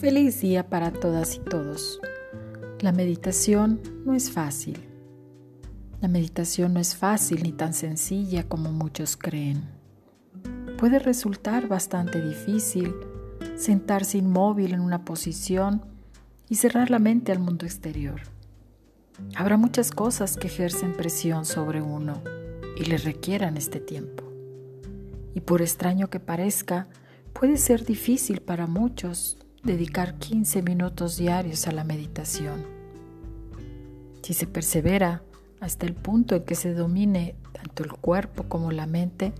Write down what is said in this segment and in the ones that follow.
Feliz día para todas y todos. La meditación no es fácil. La meditación no es fácil ni tan sencilla como muchos creen. Puede resultar bastante difícil sentarse inmóvil en una posición y cerrar la mente al mundo exterior. Habrá muchas cosas que ejercen presión sobre uno y le requieran este tiempo. Y por extraño que parezca, puede ser difícil para muchos dedicar 15 minutos diarios a la meditación. Si se persevera hasta el punto en que se domine tanto el cuerpo como la mente,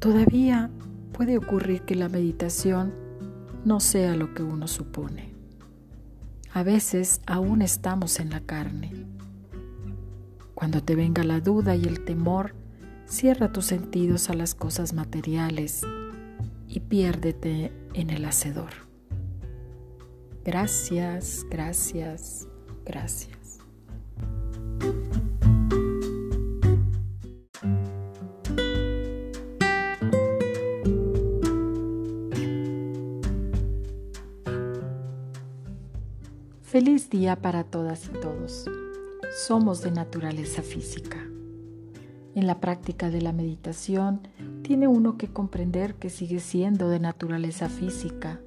todavía puede ocurrir que la meditación no sea lo que uno supone. A veces aún estamos en la carne. Cuando te venga la duda y el temor, cierra tus sentidos a las cosas materiales y piérdete en el hacedor. Gracias, gracias, gracias. Feliz día para todas y todos. Somos de naturaleza física. En la práctica de la meditación tiene uno que comprender que sigue siendo de naturaleza física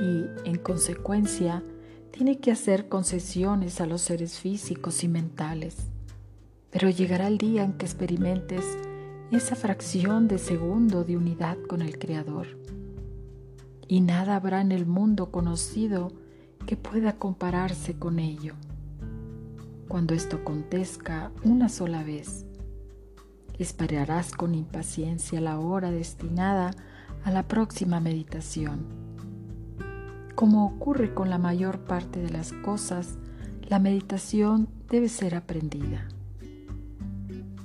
y, en consecuencia, tiene que hacer concesiones a los seres físicos y mentales. Pero llegará el día en que experimentes esa fracción de segundo de unidad con el Creador. Y nada habrá en el mundo conocido que pueda compararse con ello. Cuando esto acontezca una sola vez, esperarás con impaciencia la hora destinada a la próxima meditación como ocurre con la mayor parte de las cosas, la meditación debe ser aprendida.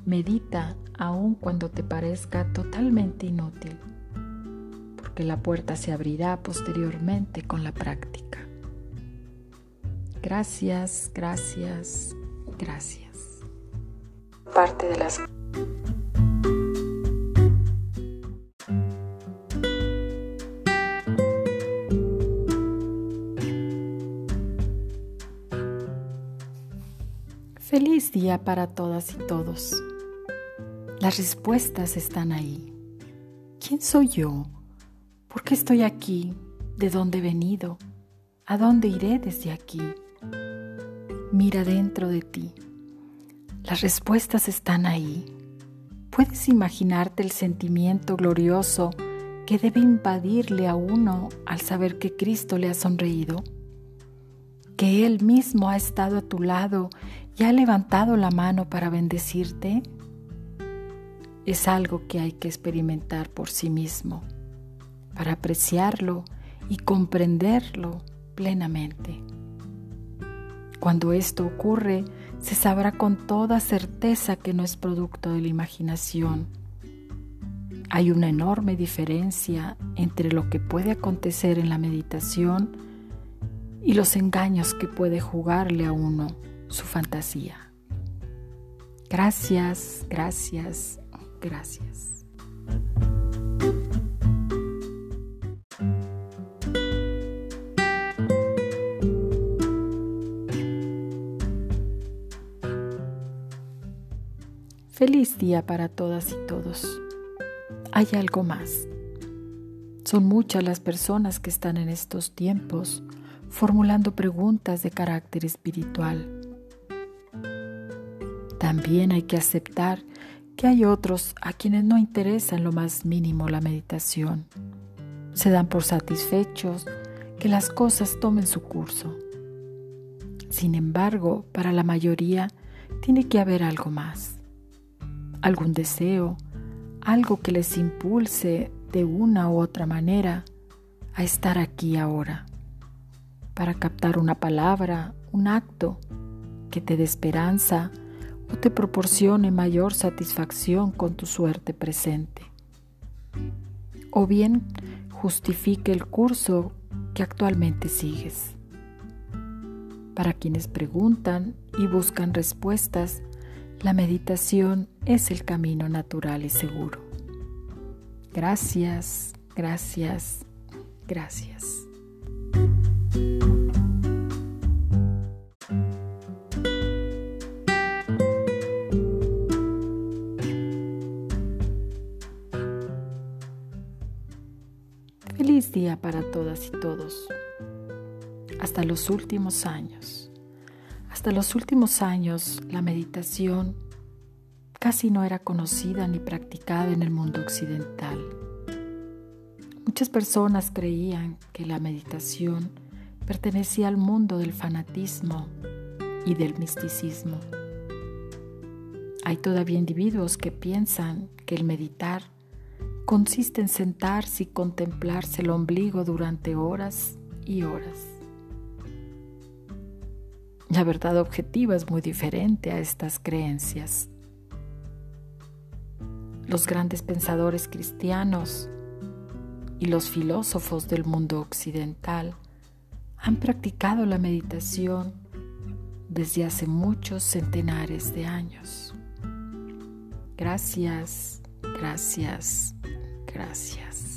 Medita aun cuando te parezca totalmente inútil, porque la puerta se abrirá posteriormente con la práctica. Gracias, gracias, gracias. Parte de las Feliz día para todas y todos. Las respuestas están ahí. ¿Quién soy yo? ¿Por qué estoy aquí? ¿De dónde he venido? ¿A dónde iré desde aquí? Mira dentro de ti. Las respuestas están ahí. ¿Puedes imaginarte el sentimiento glorioso que debe invadirle a uno al saber que Cristo le ha sonreído? Que Él mismo ha estado a tu lado ¿Ya ha levantado la mano para bendecirte? Es algo que hay que experimentar por sí mismo, para apreciarlo y comprenderlo plenamente. Cuando esto ocurre, se sabrá con toda certeza que no es producto de la imaginación. Hay una enorme diferencia entre lo que puede acontecer en la meditación y los engaños que puede jugarle a uno su fantasía. Gracias, gracias, gracias. Feliz día para todas y todos. Hay algo más. Son muchas las personas que están en estos tiempos formulando preguntas de carácter espiritual también hay que aceptar que hay otros a quienes no interesa en lo más mínimo la meditación. Se dan por satisfechos que las cosas tomen su curso. Sin embargo, para la mayoría tiene que haber algo más, algún deseo, algo que les impulse de una u otra manera a estar aquí ahora, para captar una palabra, un acto que te dé esperanza, o te proporcione mayor satisfacción con tu suerte presente. O bien justifique el curso que actualmente sigues. Para quienes preguntan y buscan respuestas, la meditación es el camino natural y seguro. Gracias, gracias, gracias. Existía para todas y todos. Hasta los últimos años. Hasta los últimos años la meditación casi no era conocida ni practicada en el mundo occidental. Muchas personas creían que la meditación pertenecía al mundo del fanatismo y del misticismo. Hay todavía individuos que piensan que el meditar consiste en sentarse y contemplarse el ombligo durante horas y horas. La verdad objetiva es muy diferente a estas creencias. Los grandes pensadores cristianos y los filósofos del mundo occidental han practicado la meditación desde hace muchos centenares de años. Gracias, gracias, gracias.